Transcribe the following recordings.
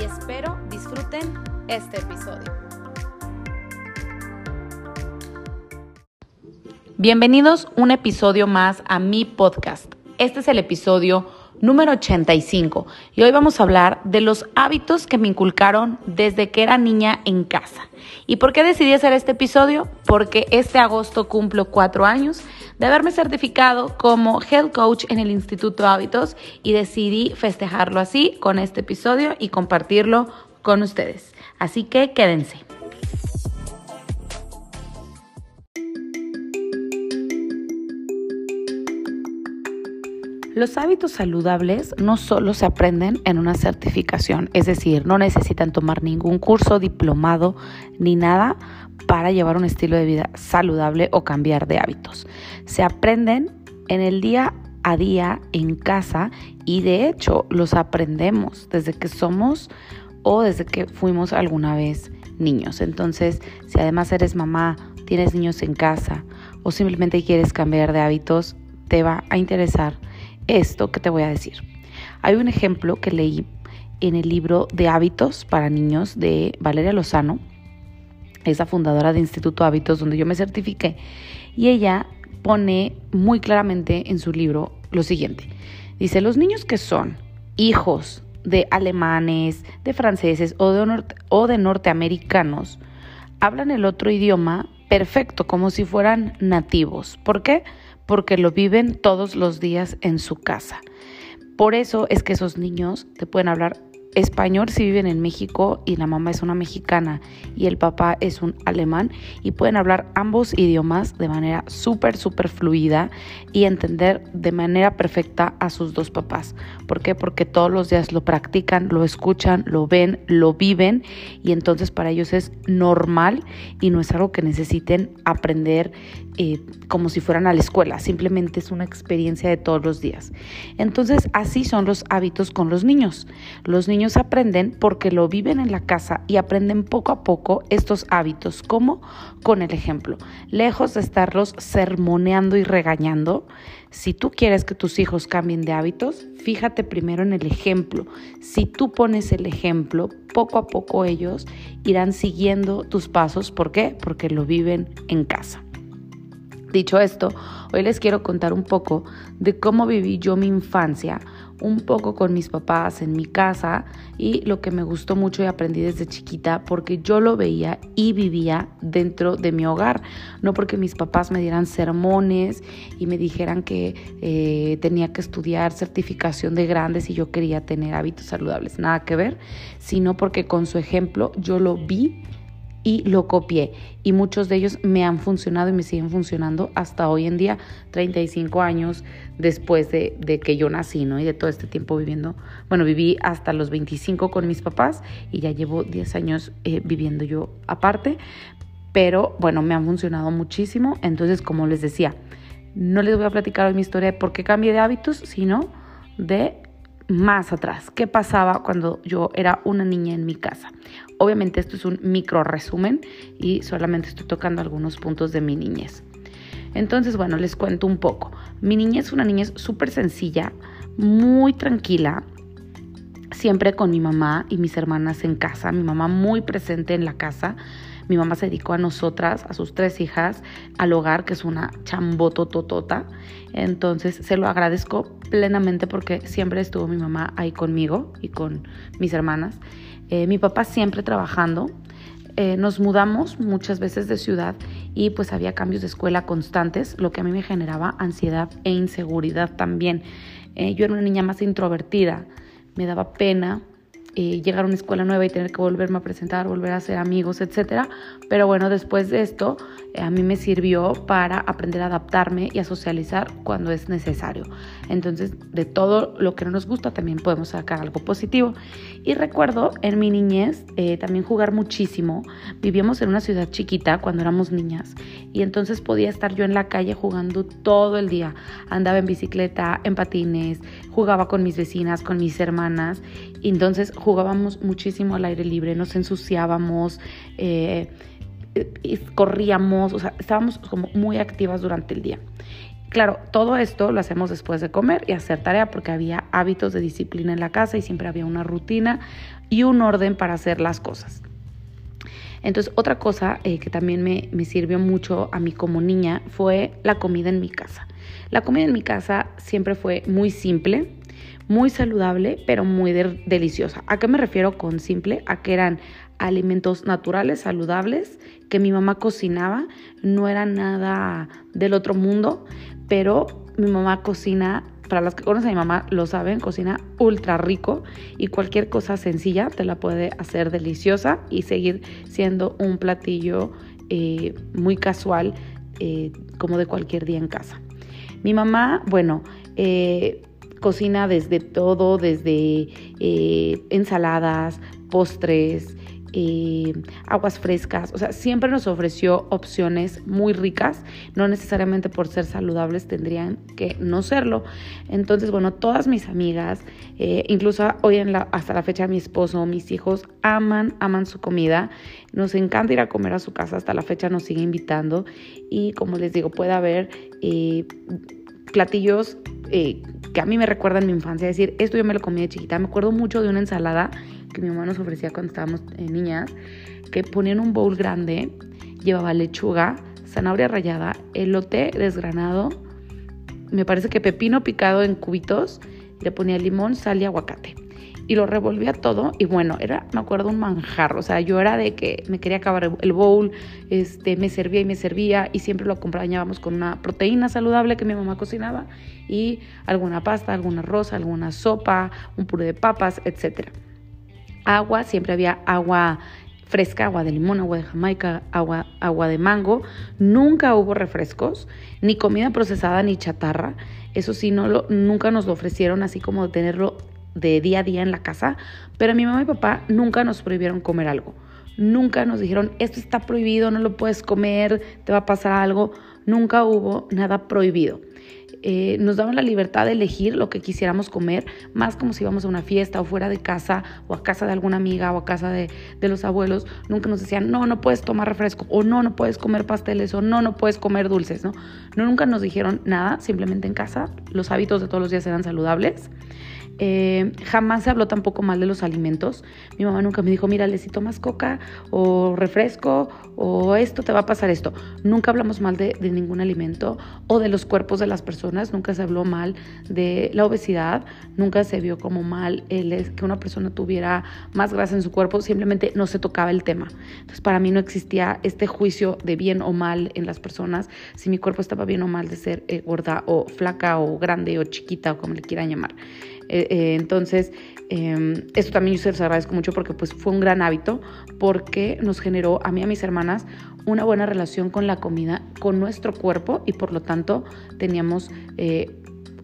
y espero disfruten este episodio. Bienvenidos un episodio más a mi podcast. Este es el episodio número 85 y hoy vamos a hablar de los hábitos que me inculcaron desde que era niña en casa. ¿Y por qué decidí hacer este episodio? Porque este agosto cumplo cuatro años de haberme certificado como Health Coach en el Instituto Hábitos y decidí festejarlo así con este episodio y compartirlo con ustedes. Así que quédense. Los hábitos saludables no solo se aprenden en una certificación, es decir, no necesitan tomar ningún curso, diplomado ni nada para llevar un estilo de vida saludable o cambiar de hábitos. Se aprenden en el día a día en casa y de hecho los aprendemos desde que somos o desde que fuimos alguna vez niños. Entonces, si además eres mamá, tienes niños en casa o simplemente quieres cambiar de hábitos, te va a interesar esto que te voy a decir. Hay un ejemplo que leí en el libro de hábitos para niños de Valeria Lozano, esa fundadora de Instituto Hábitos, donde yo me certifiqué, y ella pone muy claramente en su libro lo siguiente. Dice, los niños que son hijos de alemanes, de franceses o de, norteamericanos, hablan el otro idioma perfecto, como si fueran nativos. ¿Por qué? Lo viven todos los días en su casa. Por eso es que esos niños te pueden hablar español si viven en México y la mamá es una mexicana y el papá es un alemán y pueden hablar ambos idiomas de manera súper, súper fluida y entender de manera perfecta a sus dos papás. ¿Por qué? Porque todos los días lo practican, lo escuchan, lo ven, lo viven y entonces para ellos es normal y no es algo que necesiten aprender eh, como si fueran a la escuela, simplemente es una experiencia de todos los días. Entonces así son los hábitos con los niños. Los niños aprenden porque lo viven en la casa y aprenden poco a poco estos hábitos, como con el ejemplo. Lejos de estarlos sermoneando y regañando, si tú quieres que tus hijos cambien de hábitos, fíjate primero en el ejemplo. Si tú pones el ejemplo, poco a poco ellos irán siguiendo tus pasos. ¿Por qué? Porque lo viven en casa. Dicho esto, hoy les quiero contar un poco de cómo viví yo mi infancia, un poco con mis papás en mi casa y lo que me gustó mucho y aprendí desde chiquita porque yo lo veía y vivía dentro de mi hogar, no porque mis papás me dieran sermones y me dijeran que eh, tenía que estudiar certificación de grandes y yo quería tener hábitos saludables, nada que ver, sino porque con su ejemplo yo lo vi y lo copié. Y muchos de ellos me han funcionado y me siguen funcionando hasta hoy en día, 35 años después de, que yo nací, ¿no? Y de todo este tiempo viviendo, bueno, viví hasta los 25 con mis papás y ya llevo 10 años eh, viviendo yo aparte, pero bueno, me han funcionado muchísimo. Entonces, como les decía, no les voy a platicar hoy mi historia de por qué cambié de hábitos, sino de más atrás, qué pasaba cuando yo era una niña en mi casa. Obviamente esto es un micro resumen y solamente estoy tocando algunos puntos de mi niñez. Entonces, bueno, les cuento un poco. Mi niñez es una niñez súper sencilla, muy tranquila, siempre con mi mamá y mis hermanas en casa, mi mamá muy presente en la casa. Mi mamá se dedicó a nosotras, a sus tres hijas, al hogar, que es una chambotototota. Entonces se lo agradezco plenamente porque siempre estuvo mi mamá ahí conmigo y con mis hermanas. Eh, mi papá siempre trabajando. Eh, nos mudamos muchas veces de ciudad y pues había cambios de escuela constantes, lo que a mí me generaba ansiedad e inseguridad también. Eh, yo era una niña más introvertida, me daba pena llegar a una escuela nueva y tener que volverme a presentar, volver a hacer amigos, etc. Pero bueno, después de esto, eh, a mí me sirvió para aprender a adaptarme y a socializar cuando es necesario. Entonces, de todo lo que no nos gusta, también podemos sacar algo positivo. Y recuerdo en mi niñez eh, también jugar muchísimo. Vivíamos en una ciudad chiquita cuando éramos niñas y entonces podía estar yo en la calle jugando todo el día. Andaba en bicicleta, en patines, jugaba con mis vecinas, con mis hermanas. Y entonces jugábamos muchísimo al aire libre, nos ensuciábamos, eh, corríamos, o sea, estábamos como muy activas durante el día. Claro, todo esto lo hacemos después de comer y hacer tarea porque había hábitos de disciplina en la casa y siempre había una rutina y un orden para hacer las cosas. Entonces, otra cosa eh, que también me, me, sirvió mucho a mí como niña fue la comida en mi casa. La comida en mi casa siempre fue muy simple, muy saludable, pero muy deliciosa. ¿A qué me refiero con simple? A que eran alimentos naturales, saludables, que mi mamá cocinaba, no era nada del otro mundo, pero mi mamá cocina, para las que conocen a mi mamá lo saben, cocina ultra rico y cualquier cosa sencilla te la puede hacer deliciosa y seguir siendo un platillo eh, muy casual eh, como de cualquier día en casa. Mi mamá, bueno, eh, cocina desde todo, desde eh, ensaladas, postres, eh, aguas frescas, o sea, siempre nos ofreció opciones muy ricas, no necesariamente por ser saludables tendrían que no serlo. Entonces, bueno, todas mis amigas, eh, incluso hoy en la, hasta la fecha mi esposo, mis hijos, aman, aman su comida, nos encanta ir a comer a su casa, hasta la fecha nos sigue invitando. Y como les digo, puede haber platillos eh, que a mí me recuerdan mi infancia, decir, esto yo me lo comí de chiquita. Me acuerdo mucho de una ensalada que mi mamá nos ofrecía cuando estábamos eh, niñas, que ponían un bowl grande, llevaba lechuga, zanahoria rallada, elote desgranado, me parece que pepino picado en cubitos, le ponía limón, sal y aguacate y lo revolvía todo y bueno, era, me acuerdo, un manjar, o sea, yo era de que me quería acabar el bowl, este, me servía y me servía y siempre lo acompañábamos con una proteína saludable que mi mamá cocinaba y alguna pasta, alguna arroz, alguna sopa, un puré de papas, etc. Agua, siempre había agua fresca, agua de limón, agua de jamaica, agua, agua de mango. Nunca hubo refrescos, ni comida procesada, ni chatarra. Eso sí, no lo, nunca nos lo ofrecieron así como tenerlo de día a día en la casa, pero mi mamá y papá nunca nos prohibieron comer algo. Nunca nos dijeron, esto está prohibido, no lo puedes comer, te va a pasar algo. Nunca hubo nada prohibido. Eh, nos daban la libertad de elegir lo que quisiéramos comer, más como si íbamos a una fiesta o fuera de casa o a casa de alguna amiga o a casa de, de los abuelos. Nunca nos decían, no, no puedes tomar refresco o no, no puedes comer pasteles o no, no puedes comer dulces, ¿no? no nunca nos dijeron nada, simplemente en casa. Los hábitos de todos los días eran saludables. Eh, jamás se habló tampoco mal de los alimentos. Mi mamá nunca me dijo, mira, si tomas coca o refresco o esto, te va a pasar esto. Nunca hablamos mal de, ningún alimento o de los cuerpos de las personas. Nunca se habló mal de la obesidad. Nunca se vio como mal el, que una persona tuviera más grasa en su cuerpo. Simplemente no se tocaba el tema. Entonces, para mí no existía este juicio de bien o mal en las personas. Si mi cuerpo estaba bien o mal de ser eh, gorda o flaca o grande o chiquita o como le quieran llamar. Eh, eh, entonces, em, esto también yo se los agradezco mucho porque pues fue un gran hábito porque nos generó a mí y a mis hermanas una buena relación con la comida, con nuestro cuerpo y por lo tanto teníamos eh,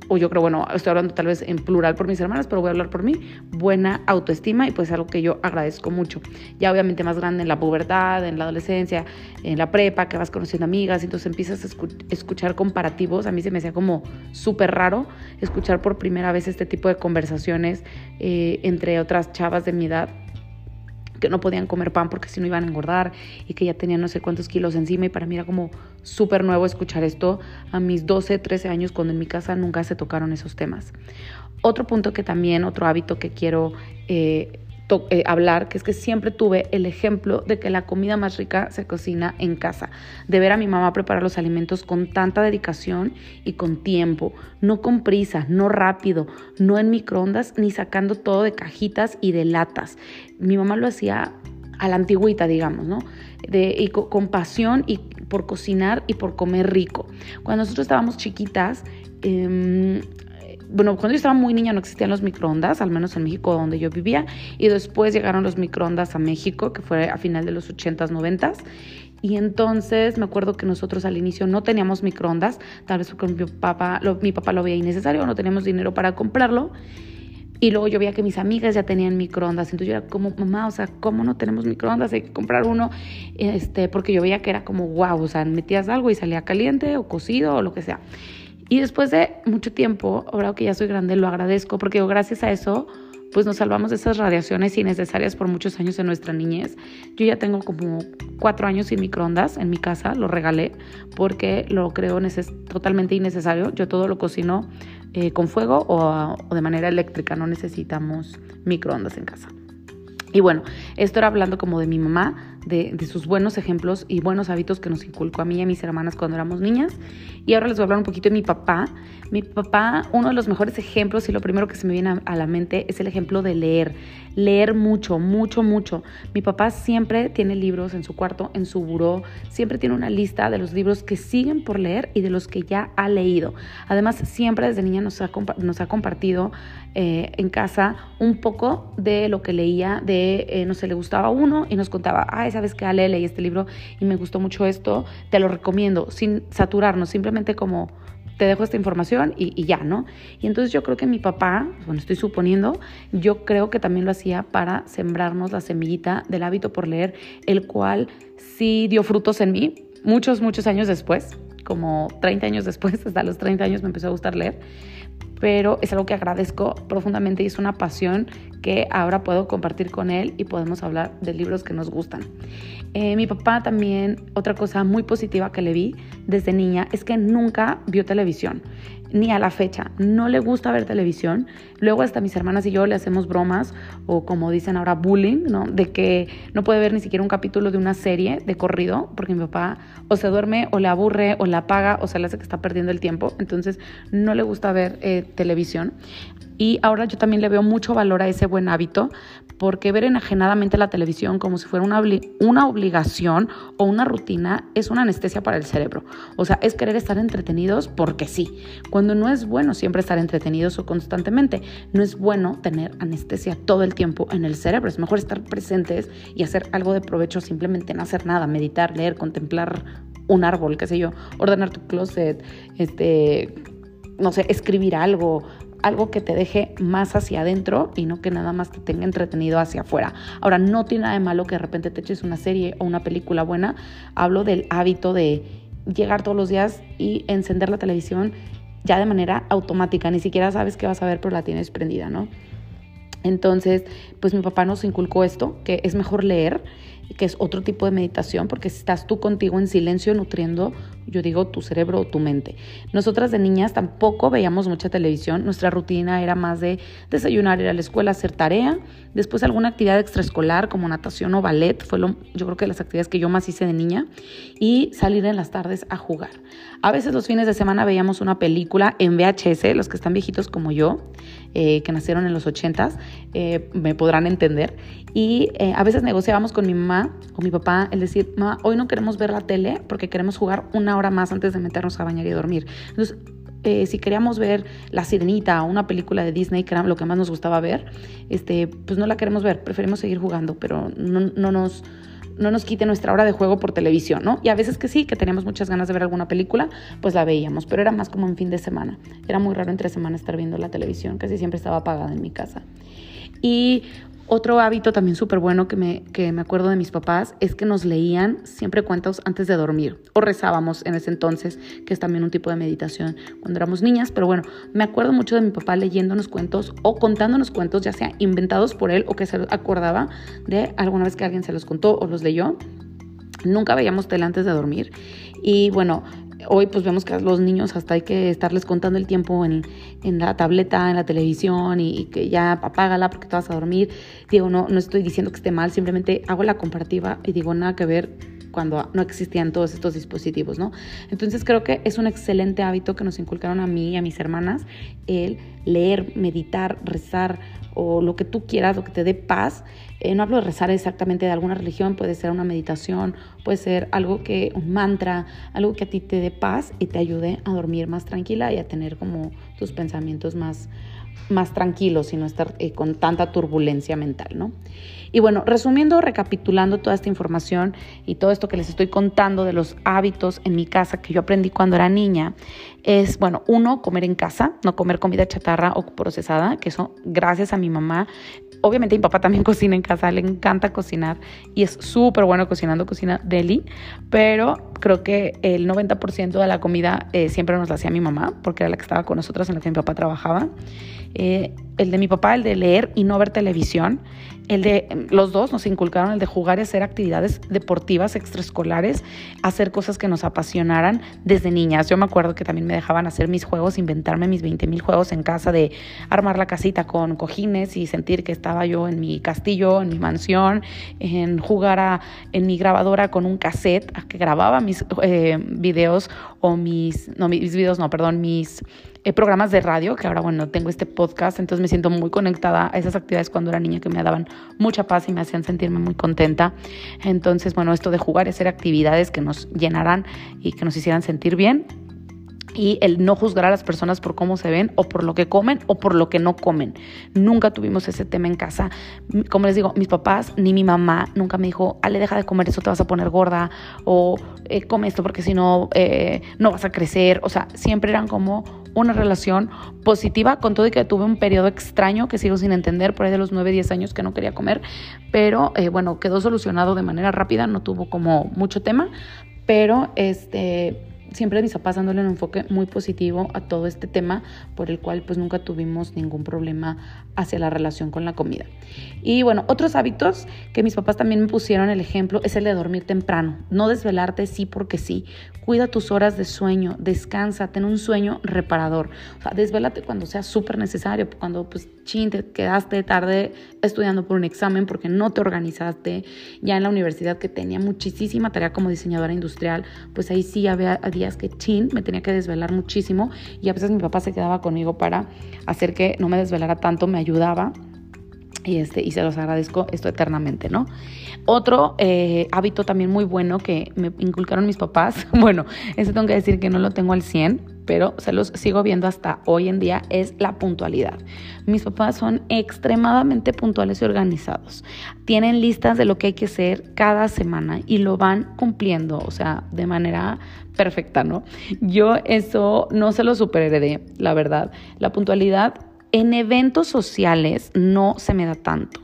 o yo creo, bueno, estoy hablando tal vez en plural por mis hermanas, pero voy a hablar por mí, buena autoestima y pues algo que yo agradezco mucho. Ya obviamente más grande en la pubertad, en la adolescencia, en la prepa, que vas conociendo amigas, y entonces empiezas a escuchar comparativos. A mí se me hacía como súper raro escuchar por primera vez este tipo de conversaciones eh, entre otras chavas de mi edad que no podían comer pan porque si no iban a engordar y que ya tenían no sé cuántos kilos encima y para mí era como súper nuevo escuchar esto a mis 12, 13 años cuando en mi casa nunca se tocaron esos temas. Otro punto que también, otro hábito que quiero eh, eh, hablar, que es que siempre tuve el ejemplo de que la comida más rica se cocina en casa, de ver a mi mamá preparar los alimentos con tanta dedicación y con tiempo, no con prisa, no rápido, no en microondas, ni sacando todo de cajitas y de latas. Mi mamá lo hacía a la antigüita, digamos, ¿no? De, y con, pasión y por cocinar y por comer rico. Cuando nosotros estábamos chiquitas, em, bueno, cuando yo estaba muy niña no existían los microondas, al menos en México donde yo vivía, y después llegaron los microondas a México, que fue a final de los 80s, 90s. Y entonces me acuerdo que nosotros al inicio no teníamos microondas, tal vez porque mi papá lo, mi papá lo veía innecesario, no teníamos dinero para comprarlo. Y luego yo veía que mis amigas ya tenían microondas. Entonces yo era como, mamá, o sea, ¿cómo no tenemos microondas? Hay que comprar uno. Este, porque yo veía que era como, wow, o sea, metías algo y salía caliente o cocido o lo que sea. Y después de mucho tiempo, ahora que ya soy grande, lo agradezco porque gracias a eso, pues nos salvamos de esas radiaciones innecesarias por muchos años en nuestra niñez. Yo ya tengo como cuatro años sin microondas en mi casa, lo regalé porque lo creo totalmente innecesario. Yo todo lo cocino eh, con fuego o, o de manera eléctrica, no necesitamos microondas en casa. Y bueno, esto era hablando como de mi mamá, de, sus buenos ejemplos y buenos hábitos que nos inculcó a mí y a mis hermanas cuando éramos niñas. Y ahora les voy a hablar un poquito de mi papá. Mi papá, uno de los mejores ejemplos y lo primero que se me viene a, la mente es el ejemplo de leer. Leer mucho, mucho, mucho. Mi papá siempre tiene libros en su cuarto, en su buró. Siempre tiene una lista de los libros que siguen por leer y de los que ya ha leído. Además, siempre desde niña nos ha, nos ha compartido eh, en casa un poco de lo que leía, de, eh, no sé, le gustaba uno y nos contaba, ah, sabes que Ale leí este libro y me gustó mucho esto, te lo recomiendo, sin saturarnos, simplemente como te dejo esta información y, ya, ¿no? Y entonces yo creo que mi papá, bueno, estoy suponiendo, yo creo que también lo hacía para sembrarnos la semillita del hábito por leer, el cual sí dio frutos en mí muchos, muchos años después, como 30 años después, hasta los 30 años me empezó a gustar leer pero es algo que agradezco profundamente y es una pasión que ahora puedo compartir con él y podemos hablar de libros que nos gustan. Eh, mi papá también, otra cosa muy positiva que le vi desde niña es que nunca vio televisión ni a la fecha. No le gusta ver televisión. Luego hasta mis hermanas y yo le hacemos bromas o como dicen ahora bullying, ¿no? De que no puede ver ni siquiera un capítulo de una serie de corrido porque mi papá o se duerme o le aburre o la apaga o se le hace que está perdiendo el tiempo. Entonces no le gusta ver eh, televisión. Y ahora yo también le veo mucho valor a ese buen hábito porque ver enajenadamente la televisión como si fuera una, una obligación o una rutina es una anestesia para el cerebro. O sea, es querer estar entretenidos porque sí, cuando no es bueno siempre estar entretenidos o constantemente. No es bueno tener anestesia todo el tiempo en el cerebro. Es mejor estar presentes y hacer algo de provecho simplemente en hacer nada, meditar, leer, contemplar un árbol, qué sé yo, ordenar tu closet, este, no sé, escribir algo, algo que te deje más hacia adentro y no que nada más te tenga entretenido hacia afuera. Ahora, no tiene nada de malo que de repente te eches una serie o una película buena. Hablo del hábito de llegar todos los días y encender la televisión ya de manera automática. Ni siquiera sabes qué vas a ver, pero la tienes prendida, ¿no? Entonces, pues mi papá nos inculcó esto, que es mejor leer que es otro tipo de meditación, porque estás tú contigo en silencio nutriendo, yo digo, tu cerebro o tu mente. Nosotras de niñas tampoco veíamos mucha televisión, nuestra rutina era más de desayunar, ir a la escuela, hacer tarea, después alguna actividad extraescolar como natación o ballet, fue lo, yo creo que las actividades que yo más hice de niña, y salir en las tardes a jugar. A veces los fines de semana veíamos una película en VHS, los que están viejitos como yo, eh, que nacieron en los 80s, eh, me podrán entender. Y eh, a veces negociábamos con mi mamá o mi papá el decir, mamá, hoy no queremos ver la tele porque queremos jugar una hora más antes de meternos a bañar y dormir. Entonces, si queríamos ver La Sirenita o una película de Disney, que era lo que más nos gustaba ver, este, pues no la queremos ver, preferimos seguir jugando, pero no, no nos no nos quite nuestra hora de juego por televisión, ¿no? Y a veces que sí, que teníamos muchas ganas de ver alguna película, pues la veíamos, pero era más como en fin de semana. Era muy raro entre semana estar viendo la televisión, casi siempre estaba apagada en mi casa. Y otro hábito también súper bueno que me, que me acuerdo de mis papás es que nos leían siempre cuentos antes de dormir o rezábamos en ese entonces, que es también un tipo de meditación cuando éramos niñas, pero bueno, me acuerdo mucho de mi papá leyéndonos cuentos o contándonos cuentos, ya sea inventados por él o que se acordaba de alguna vez que alguien se los contó o los leyó. Nunca veíamos tele antes de dormir y bueno, hoy pues vemos que los niños hasta hay que estarles contando el tiempo en, la tableta, en la televisión y, que ya apágala porque te vas a dormir. Digo, no, no estoy diciendo que esté mal, simplemente hago la comparativa y digo nada que ver cuando no existían todos estos dispositivos, ¿no? Entonces creo que es un excelente hábito que nos inculcaron a mí y a mis hermanas el leer, meditar, rezar o lo que tú quieras, lo que te dé paz. Eh, no hablo de rezar exactamente de alguna religión, puede ser una meditación, puede ser algo que, un mantra, algo que a ti te dé paz y te ayude a dormir más tranquila y a tener como tus pensamientos más, más tranquilos y no estar eh, con tanta turbulencia mental, ¿no? Y bueno, resumiendo, recapitulando toda esta información y todo esto que les estoy contando de los hábitos en mi casa que yo aprendí cuando era niña, es, bueno, uno, comer en casa, no comer comida chatarra o procesada, que eso gracias a mi mamá. Obviamente mi papá también cocina en casa, le encanta cocinar y es súper bueno cocinando, cocina deli, pero creo que el 90% de la comida eh, siempre nos la hacía mi mamá, porque era la que estaba con nosotros en la que mi papá trabajaba. Eh, el de mi papá, el de leer y no ver televisión. El de los dos nos inculcaron el de jugar y hacer actividades deportivas extraescolares, hacer cosas que nos apasionaran desde niñas. Yo me acuerdo que también me dejaban hacer mis juegos, inventarme mis 20 mil juegos en casa de armar la casita con cojines y sentir que estaba yo en mi castillo, en mi mansión, en jugar a, en mi grabadora con un cassette que grababa mis eh, videos o mis, no mis videos, no, perdón, mis programas de radio, que ahora, bueno, tengo este podcast, entonces me siento muy conectada a esas actividades cuando era niña que me daban mucha paz y me hacían sentirme muy contenta. Entonces, bueno, esto de jugar y hacer actividades que nos llenaran y que nos hicieran sentir bien, y el no juzgar a las personas por cómo se ven o por lo que comen o por lo que no comen. Nunca tuvimos ese tema en casa. Como les digo, mis papás ni mi mamá nunca me dijo, Ale, deja de comer eso, te vas a poner gorda o eh, come esto porque si no, eh, no vas a crecer. O sea, siempre eran como una relación positiva, con todo y que tuve un periodo extraño que sigo sin entender, por ahí de los 9, 10 años que no quería comer, pero eh, bueno, quedó solucionado de manera rápida, no tuvo como mucho tema, pero este siempre mis papás dándole un enfoque muy positivo a todo este tema, por el cual pues nunca tuvimos ningún problema hacia la relación con la comida. Y bueno, otros hábitos que mis papás también me pusieron el ejemplo es el de dormir temprano, no desvelarte sí porque sí, cuida tus horas de sueño, descansa, ten un sueño reparador, o sea, desvélate cuando sea súper necesario, cuando pues chin, te quedaste tarde estudiando por un examen porque no te organizaste, ya en la universidad que tenía muchísima tarea como diseñadora industrial, pues ahí sí había que chin, me tenía que desvelar muchísimo y a veces mi papá se quedaba conmigo para hacer que no me desvelara tanto, me ayudaba y, este, y se los agradezco esto eternamente, ¿no? Otro eh, hábito también muy bueno que me inculcaron mis papás, bueno, ese tengo que decir que no lo tengo al 100, pero se los sigo viendo hasta hoy en día, es la puntualidad. Mis papás son extremadamente puntuales y organizados. Tienen listas de lo que hay que hacer cada semana y lo van cumpliendo, o sea, de manera perfecta, ¿no? Yo eso no se lo superheredé, la verdad. La puntualidad en eventos sociales no se me da tanto.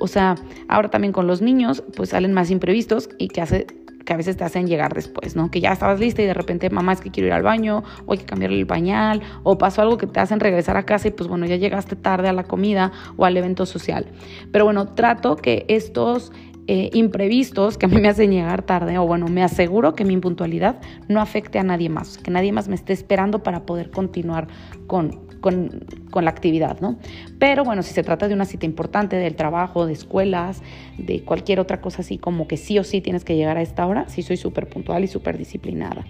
O sea, ahora también con los niños, pues salen más imprevistos y que hace que a veces te hacen llegar después, ¿no? Que ya estabas lista y de repente, mamá, es que quiero ir al baño, o hay que cambiarle el pañal, o pasó algo que te hacen regresar a casa y pues bueno, ya llegaste tarde a la comida o al evento social. Pero bueno, trato que estos eh, imprevistos que a mí me hacen llegar tarde, o bueno, me aseguro que mi impuntualidad no afecte a nadie más, que nadie más me esté esperando para poder continuar con, con, la actividad, ¿no? Pero bueno, si se trata de una cita importante, del trabajo, de escuelas, de cualquier otra cosa así, como que sí o sí tienes que llegar a esta hora, sí soy súper puntual y súper disciplinada.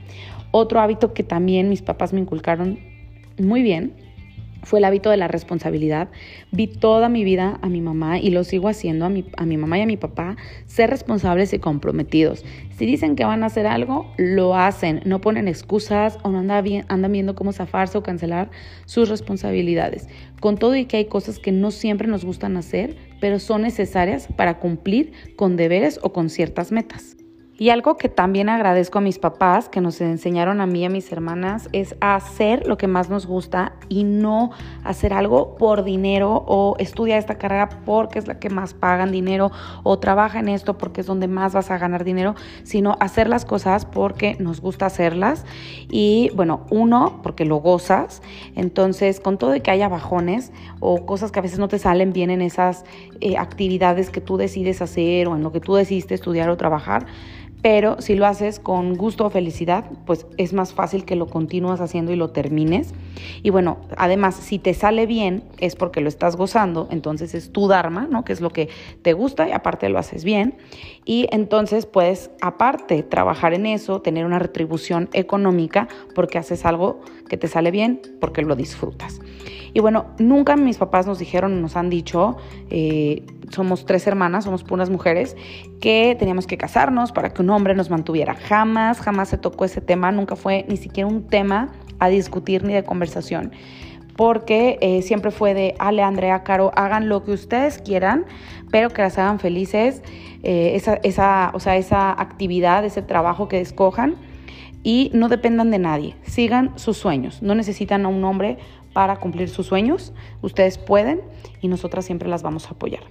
Otro hábito que también mis papás me inculcaron muy bien fue el hábito de la responsabilidad. Vi toda mi vida a mi mamá y lo sigo haciendo a mi, a mi mamá y a mi papá ser responsables y comprometidos. Si dicen que van a hacer algo, lo hacen, no ponen excusas o no andan, andan viendo cómo zafarse o cancelar sus responsabilidades. Con todo y que hay cosas que no siempre nos gustan hacer, pero son necesarias para cumplir con deberes o con ciertas metas. Y algo que también agradezco a mis papás, que nos enseñaron a mí y a mis hermanas, es hacer lo que más nos gusta y no hacer algo por dinero o estudia esta carrera porque es la que más pagan dinero o trabaja en esto porque es donde más vas a ganar dinero, sino hacer las cosas porque nos gusta hacerlas. Y bueno, uno, porque lo gozas, entonces con todo y que haya bajones o cosas que a veces no te salen bien en esas eh, actividades que tú decides hacer o en lo que tú decidiste estudiar o trabajar, pero si lo haces con gusto o felicidad, pues es más fácil que lo continúas haciendo y lo termines. Y bueno, además, si te sale bien, es porque lo estás gozando, entonces es tu Dharma, ¿no? Que es lo que te gusta y aparte lo haces bien. Y entonces puedes, aparte, trabajar en eso, tener una retribución económica porque haces algo que te sale bien, porque lo disfrutas. Y bueno, nunca mis papás nos dijeron, nos han dicho, eh, somos tres hermanas, somos puras mujeres, que teníamos que casarnos para que un hombre nos mantuviera. Jamás, jamás se tocó ese tema, nunca fue ni siquiera un tema a discutir ni de conversación porque eh, siempre fue de Ale, Andrea, Caro, hagan lo que ustedes quieran, pero que las hagan felices, eh, esa, esa, o sea, esa actividad, ese trabajo que escojan y no dependan de nadie, sigan sus sueños, no necesitan a un hombre para cumplir sus sueños, ustedes pueden y nosotras siempre las vamos a apoyar.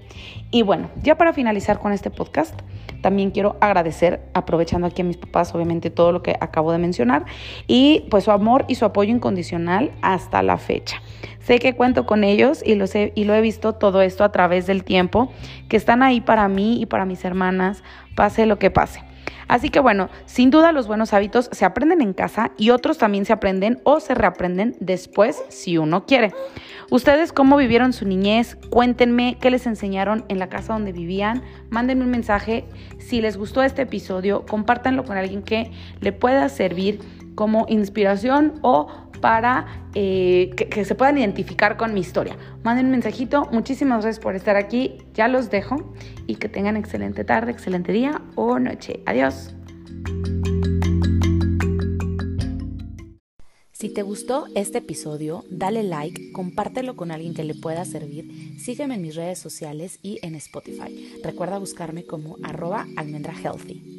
Y bueno, ya para finalizar con este podcast, también quiero agradecer, aprovechando aquí a mis papás, obviamente todo lo que acabo de mencionar, y pues su amor y su apoyo incondicional hasta la fecha. Sé que cuento con ellos y, sé, y lo he visto todo esto a través del tiempo, que están ahí para mí y para mis hermanas, pase lo que pase. Así que bueno, sin duda los buenos hábitos se aprenden en casa y otros también se aprenden o se reaprenden después si uno quiere. ¿Ustedes cómo vivieron su niñez? Cuéntenme qué les enseñaron en la casa donde vivían. Mándenme un mensaje. Si les gustó este episodio, compártanlo con alguien que le pueda servir como inspiración o para eh, que, se puedan identificar con mi historia. Manden un mensajito, muchísimas gracias por estar aquí, ya los dejo y que tengan excelente tarde, excelente día o noche. Adiós. Si te gustó este episodio, dale like, compártelo con alguien que le pueda servir, sígueme en mis redes sociales y en Spotify. Recuerda buscarme como arroba almendrahealthy.